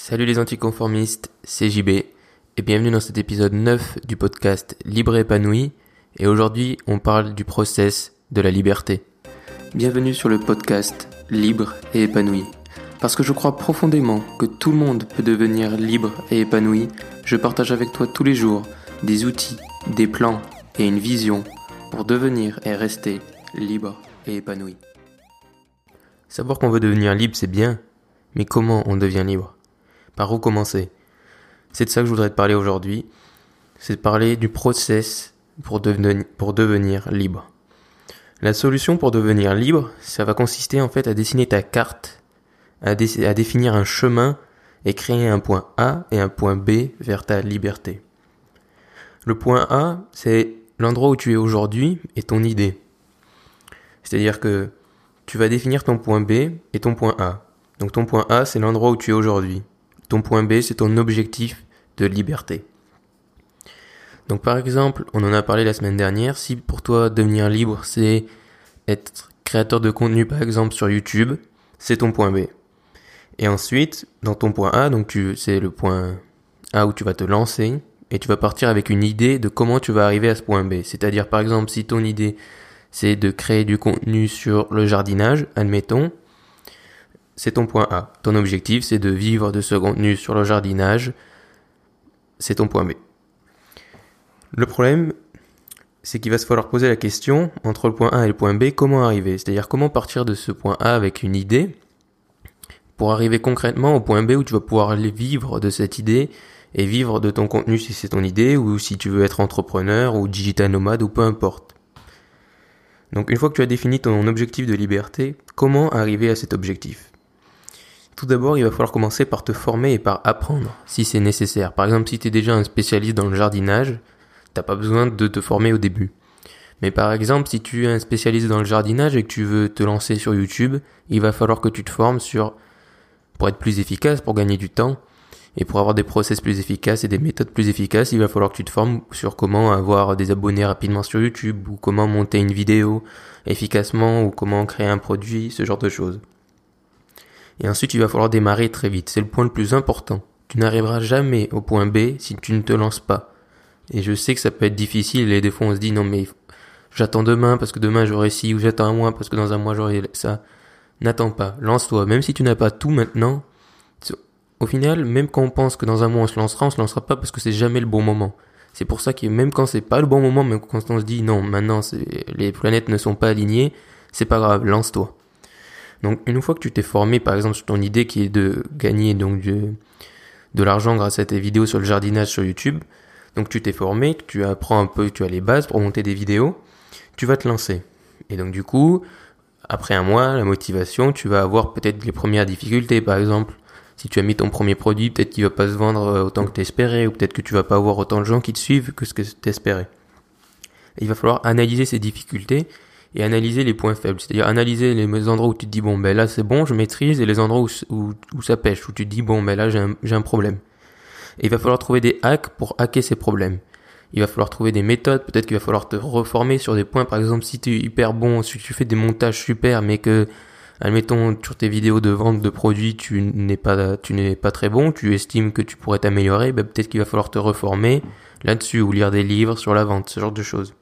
Salut les anticonformistes, c'est JB et bienvenue dans cet épisode 9 du podcast Libre et épanoui et aujourd'hui on parle du process de la liberté. Bienvenue sur le podcast Libre et épanoui. Parce que je crois profondément que tout le monde peut devenir libre et épanoui, je partage avec toi tous les jours des outils, des plans et une vision pour devenir et rester libre et épanoui. Savoir qu'on veut devenir libre, c'est bien, mais comment on devient libre? Par où commencer? C'est de ça que je voudrais te parler aujourd'hui. C'est de parler du process pour, devenir, pour devenir libre. La solution pour devenir libre, ça va consister en fait à dessiner ta carte, à définir un chemin et créer un point A et un point B vers ta liberté. Le point A, c'est l'endroit où tu es aujourd'hui et ton idée. C'est-à-dire que tu vas définir ton point B et ton point A. Donc ton point A, c'est l'endroit où tu es aujourd'hui. Ton point B, c'est ton objectif de liberté. Donc par exemple, on en a parlé la semaine dernière, si pour toi devenir libre, c'est être créateur de contenu par exemple sur YouTube, c'est ton point B. Et ensuite, dans ton point A, donc c'est le point A où tu vas te lancer et tu vas partir avec une idée de comment tu vas arriver à ce point B. C'est-à-dire par exemple si ton idée c'est de créer du contenu sur le jardinage, admettons, c'est ton point A. Ton objectif, c'est de vivre de ce contenu sur le jardinage, c'est ton point B. Le problème, c'est qu'il va se falloir poser la question, entre le point A et le point B, comment arriver? C'est-à-dire comment partir de ce point A avec une idée, pour arriver concrètement au point B où tu vas pouvoir vivre de cette idée et vivre de ton contenu si c'est ton idée, ou si tu veux être entrepreneur ou digital nomade ou peu importe. Donc une fois que tu as défini ton objectif de liberté, comment arriver à cet objectif? Tout d'abord, il va falloir commencer par te former et par apprendre, si c'est nécessaire. Par exemple, si tu es déjà un spécialiste dans le jardinage, t'as pas besoin de te former au début. Mais par exemple, si tu es un spécialiste dans le jardinage et que tu veux te lancer sur YouTube, il va falloir que tu te formes sur, pour être plus efficace, pour gagner du temps, et pour avoir des process plus efficaces et des méthodes plus efficaces, il va falloir que tu te formes sur comment avoir des abonnés rapidement sur YouTube, ou comment monter une vidéo efficacement, ou comment créer un produit, ce genre de choses. Et ensuite, il va falloir démarrer très vite. C'est le point le plus important. Tu n'arriveras jamais au point B si tu ne te lances pas. Et je sais que ça peut être difficile et des fois on se dit non mais j'attends demain parce que demain j'aurai ci ou j'attends un mois parce que dans un mois j'aurai ça. N'attends pas, lance-toi. Même si tu n'as pas tout maintenant, au final, même quand on pense que dans un mois on se lancera, on se lancera pas parce que c'est jamais le bon moment. C'est pour ça que même quand c'est pas le bon moment, même quand on se dit non, maintenant les planètes ne sont pas alignées, c'est pas grave, lance-toi. Donc une fois que tu t'es formé par exemple sur ton idée qui est de gagner donc de, de l'argent grâce à tes vidéos sur le jardinage sur YouTube, donc tu t'es formé, tu apprends un peu, tu as les bases pour monter des vidéos, tu vas te lancer. Et donc du coup, après un mois, la motivation, tu vas avoir peut-être les premières difficultés par exemple si tu as mis ton premier produit, peut-être qu'il va pas se vendre euh, autant que t'espérais, ou peut-être que tu vas pas avoir autant de gens qui te suivent que ce que t'espérais. Il va falloir analyser ces difficultés et analyser les points faibles. C'est-à-dire analyser les endroits où tu te dis bon ben là c'est bon, je maîtrise, et les endroits où, où, ça pêche, où tu te dis bon ben là j'ai un, un problème. Et il va falloir trouver des hacks pour hacker ces problèmes. Il va falloir trouver des méthodes, peut-être qu'il va falloir te reformer sur des points, par exemple si tu es hyper bon, si tu fais des montages super mais que admettons sur tes vidéos de vente de produits tu n'es pas tu n'es pas très bon, tu estimes que tu pourrais t'améliorer, ben peut-être qu'il va falloir te reformer là-dessus ou lire des livres sur la vente, ce genre de choses.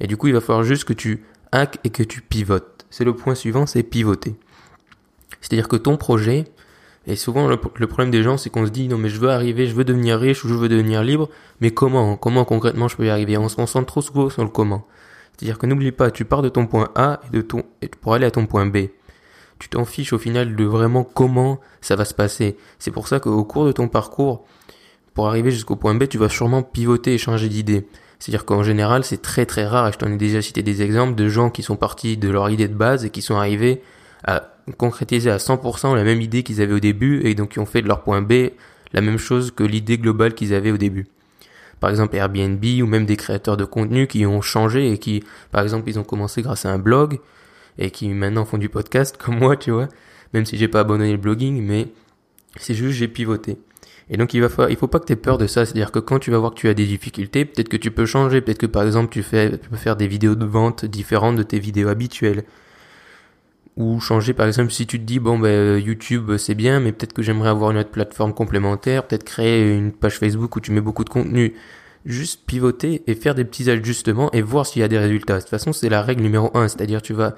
Et du coup, il va falloir juste que tu hack et que tu pivotes. C'est le point suivant, c'est pivoter. C'est-à-dire que ton projet, et souvent le, problème des gens, c'est qu'on se dit non mais je veux arriver, je veux devenir riche ou je veux devenir libre, mais comment Comment concrètement je peux y arriver? On se concentre trop souvent sur le comment. C'est-à-dire que n'oublie pas, tu pars de ton point A et de ton et pour aller à ton point B tu t'en fiches au final de vraiment comment ça va se passer. C'est pour ça qu'au cours de ton parcours, pour arriver jusqu'au point B, tu vas sûrement pivoter et changer d'idée. C'est-à-dire qu'en général, c'est très très rare, et je t'en ai déjà cité des exemples de gens qui sont partis de leur idée de base et qui sont arrivés à concrétiser à 100% la même idée qu'ils avaient au début et donc qui ont fait de leur point B la même chose que l'idée globale qu'ils avaient au début. Par exemple Airbnb ou même des créateurs de contenu qui ont changé et qui, par exemple, ils ont commencé grâce à un blog et qui maintenant font du podcast comme moi, tu vois, même si j'ai pas abandonné le blogging, mais c'est juste j'ai pivoté. Et donc il va il faut pas que tu aies peur de ça, c'est-à-dire que quand tu vas voir que tu as des difficultés, peut-être que tu peux changer, peut-être que par exemple tu fais tu peux faire des vidéos de vente différentes de tes vidéos habituelles. ou changer par exemple si tu te dis bon ben YouTube c'est bien mais peut-être que j'aimerais avoir une autre plateforme complémentaire, peut-être créer une page Facebook où tu mets beaucoup de contenu, juste pivoter et faire des petits ajustements et voir s'il y a des résultats. De toute façon, c'est la règle numéro un, c'est-à-dire tu vas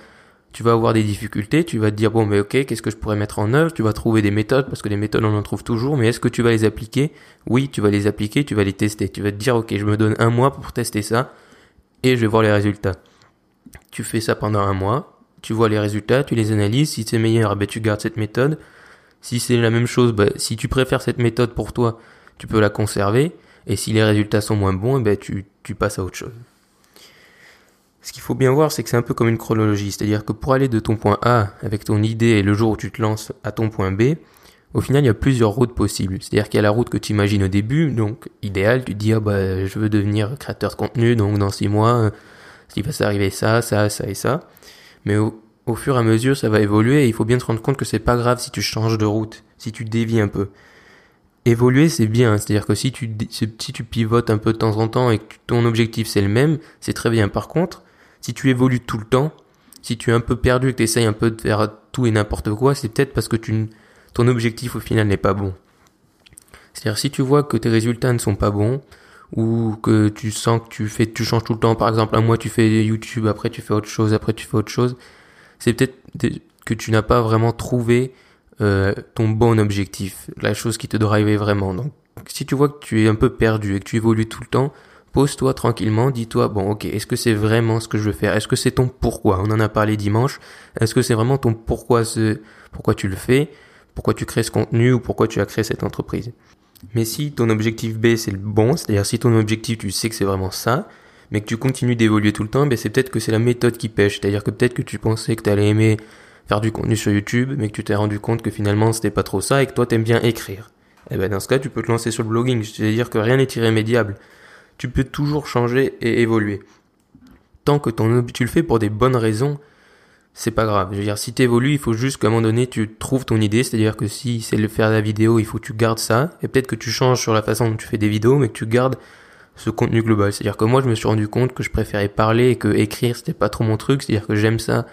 tu vas avoir des difficultés, tu vas te dire bon mais ok, qu'est-ce que je pourrais mettre en œuvre, tu vas trouver des méthodes parce que les méthodes on en trouve toujours, mais est-ce que tu vas les appliquer? Oui, tu vas les appliquer, tu vas les tester, tu vas te dire ok, je me donne un mois pour tester ça et je vais voir les résultats. Tu fais ça pendant un mois, tu vois les résultats, tu les analyses, si c'est meilleur, ben tu gardes cette méthode. Si c'est la même chose, ben, si tu préfères cette méthode pour toi, tu peux la conserver. Et si les résultats sont moins bons, ben tu, tu passes à autre chose. Ce qu'il faut bien voir, c'est que c'est un peu comme une chronologie. C'est-à-dire que pour aller de ton point A avec ton idée et le jour où tu te lances à ton point B, au final, il y a plusieurs routes possibles. C'est-à-dire qu'il y a la route que tu imagines au début, donc idéal, tu te dis, ah bah, je veux devenir créateur de contenu, donc dans six mois, il va s'arriver ça, ça, ça et ça. Mais au, au, fur et à mesure, ça va évoluer et il faut bien te rendre compte que c'est pas grave si tu changes de route, si tu dévies un peu évoluer c'est bien, c'est-à-dire que si tu si tu pivotes un peu de temps en temps et que ton objectif c'est le même, c'est très bien. Par contre, si tu évolues tout le temps, si tu es un peu perdu et que tu essayes un peu de faire tout et n'importe quoi, c'est peut-être parce que tu ton objectif au final n'est pas bon. C'est-à-dire si tu vois que tes résultats ne sont pas bons ou que tu sens que tu fais tu changes tout le temps par exemple un mois tu fais YouTube, après tu fais autre chose, après tu fais autre chose, c'est peut-être que tu n'as pas vraiment trouvé euh, ton bon objectif, la chose qui te drive vraiment. Donc, si tu vois que tu es un peu perdu et que tu évolues tout le temps, pose-toi tranquillement, dis-toi, bon, ok, est-ce que c'est vraiment ce que je veux faire? Est-ce que c'est ton pourquoi? On en a parlé dimanche. Est-ce que c'est vraiment ton pourquoi, ce, pourquoi tu le fais? Pourquoi tu crées ce contenu ou pourquoi tu as créé cette entreprise? Mais si ton objectif B c'est le bon, c'est-à-dire si ton objectif tu sais que c'est vraiment ça, mais que tu continues d'évoluer tout le temps, ben c'est peut-être que c'est la méthode qui pêche. C'est-à-dire que peut-être que tu pensais que tu allais aimer faire du contenu sur YouTube, mais que tu t'es rendu compte que finalement c'était pas trop ça et que toi t'aimes bien écrire. Et eh ben dans ce cas, tu peux te lancer sur le blogging. C'est-à-dire que rien n'est irrémédiable. Tu peux toujours changer et évoluer. Tant que ton, tu le fais pour des bonnes raisons, c'est pas grave. Je veux dire, si t'évolues, il faut juste qu'à un moment donné, tu trouves ton idée. C'est-à-dire que si c'est le faire la vidéo, il faut que tu gardes ça. Et peut-être que tu changes sur la façon dont tu fais des vidéos, mais que tu gardes ce contenu global. C'est-à-dire que moi, je me suis rendu compte que je préférais parler et que écrire, c'était pas trop mon truc. C'est-à-dire que j'aime ça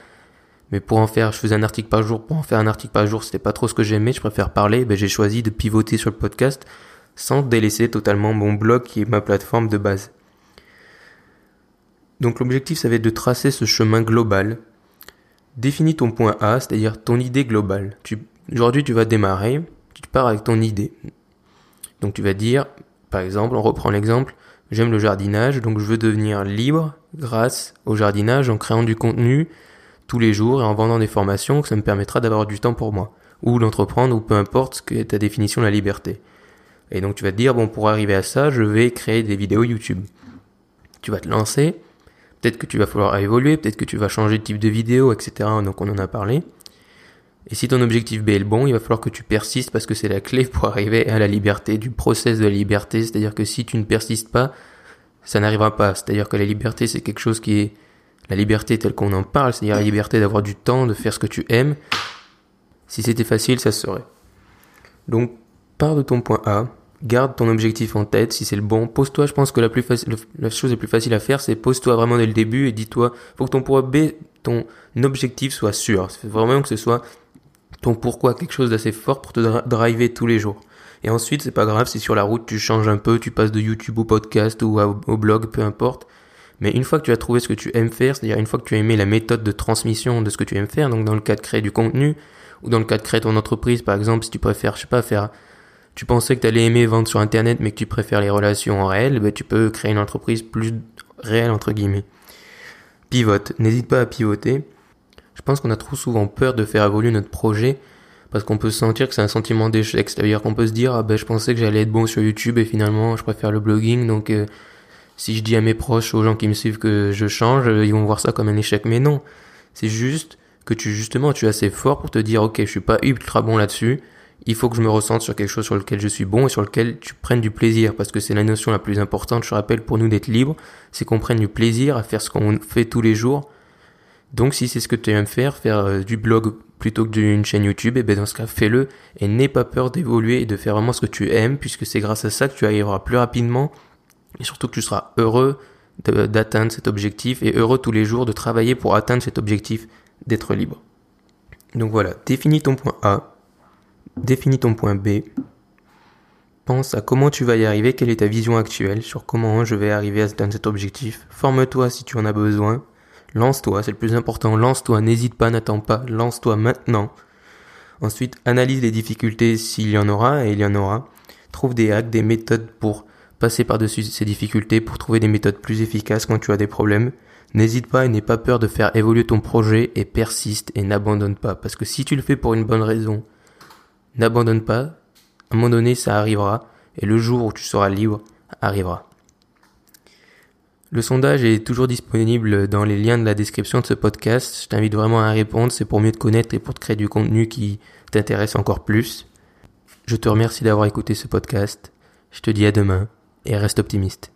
mais pour en faire, je faisais un article par jour. Pour en faire un article par jour, c'était pas trop ce que j'aimais. Je préfère parler. Ben, j'ai choisi de pivoter sur le podcast sans délaisser totalement mon blog qui est ma plateforme de base. Donc l'objectif, ça va être de tracer ce chemin global. Définis ton point A, c'est-à-dire ton idée globale. aujourd'hui, tu vas démarrer. Tu pars avec ton idée. Donc tu vas dire, par exemple, on reprend l'exemple, j'aime le jardinage, donc je veux devenir libre grâce au jardinage en créant du contenu tous les jours et en vendant des formations, que ça me permettra d'avoir du temps pour moi, ou d'entreprendre, ou peu importe ce que ta définition de la liberté. Et donc tu vas te dire, bon, pour arriver à ça, je vais créer des vidéos YouTube. Tu vas te lancer, peut-être que tu vas falloir évoluer, peut-être que tu vas changer de type de vidéo, etc. Donc on en a parlé. Et si ton objectif B est le bon, il va falloir que tu persistes parce que c'est la clé pour arriver à la liberté, du process de la liberté. C'est-à-dire que si tu ne persistes pas, ça n'arrivera pas. C'est-à-dire que la liberté, c'est quelque chose qui est la liberté telle qu'on en parle, c'est-à-dire la liberté d'avoir du temps, de faire ce que tu aimes. Si c'était facile, ça serait. Donc, pars de ton point A, garde ton objectif en tête, si c'est le bon. Pose-toi, je pense que la, chose la plus facile à faire, c'est pose-toi vraiment dès le début et dis-toi, faut que ton point B, ton objectif soit sûr. C'est vraiment que ce soit ton pourquoi, quelque chose d'assez fort pour te driver tous les jours. Et ensuite, c'est pas grave si sur la route tu changes un peu, tu passes de YouTube au podcast ou au blog, peu importe. Mais une fois que tu as trouvé ce que tu aimes faire, c'est-à-dire une fois que tu as aimé la méthode de transmission de ce que tu aimes faire, donc dans le cas de créer du contenu, ou dans le cas de créer ton entreprise, par exemple, si tu préfères, je sais pas, faire, tu pensais que tu allais aimer vendre sur Internet, mais que tu préfères les relations en réel, ben, tu peux créer une entreprise plus réelle, entre guillemets. Pivote. N'hésite pas à pivoter. Je pense qu'on a trop souvent peur de faire évoluer notre projet parce qu'on peut se sentir que c'est un sentiment d'échec. C'est-à-dire qu'on peut se dire, ah ben, je pensais que j'allais être bon sur YouTube et finalement, je préfère le blogging, donc, euh, si je dis à mes proches, aux gens qui me suivent que je change, euh, ils vont voir ça comme un échec. Mais non, c'est juste que tu justement tu es assez fort pour te dire ok je suis pas ultra bon là-dessus, il faut que je me ressente sur quelque chose sur lequel je suis bon et sur lequel tu prennes du plaisir parce que c'est la notion la plus importante. Je rappelle pour nous d'être libre, c'est qu'on prenne du plaisir à faire ce qu'on fait tous les jours. Donc si c'est ce que tu aimes faire, faire euh, du blog plutôt que d'une chaîne YouTube, et eh ben dans ce cas fais-le et n'aie pas peur d'évoluer et de faire vraiment ce que tu aimes puisque c'est grâce à ça que tu arriveras plus rapidement et surtout que tu seras heureux d'atteindre cet objectif et heureux tous les jours de travailler pour atteindre cet objectif d'être libre. Donc voilà, définis ton point A, définis ton point B, pense à comment tu vas y arriver, quelle est ta vision actuelle sur comment je vais arriver à atteindre cet objectif. Forme-toi si tu en as besoin. Lance-toi, c'est le plus important. Lance-toi, n'hésite pas, n'attends pas. Lance-toi maintenant. Ensuite, analyse les difficultés s'il y en aura, et il y en aura. Trouve des hacks, des méthodes pour passer par-dessus ces difficultés, pour trouver des méthodes plus efficaces quand tu as des problèmes. N'hésite pas et n'aie pas peur de faire évoluer ton projet et persiste et n'abandonne pas. Parce que si tu le fais pour une bonne raison, n'abandonne pas. À un moment donné, ça arrivera. Et le jour où tu seras libre arrivera. Le sondage est toujours disponible dans les liens de la description de ce podcast. Je t'invite vraiment à répondre. C'est pour mieux te connaître et pour te créer du contenu qui t'intéresse encore plus. Je te remercie d'avoir écouté ce podcast. Je te dis à demain et reste optimiste.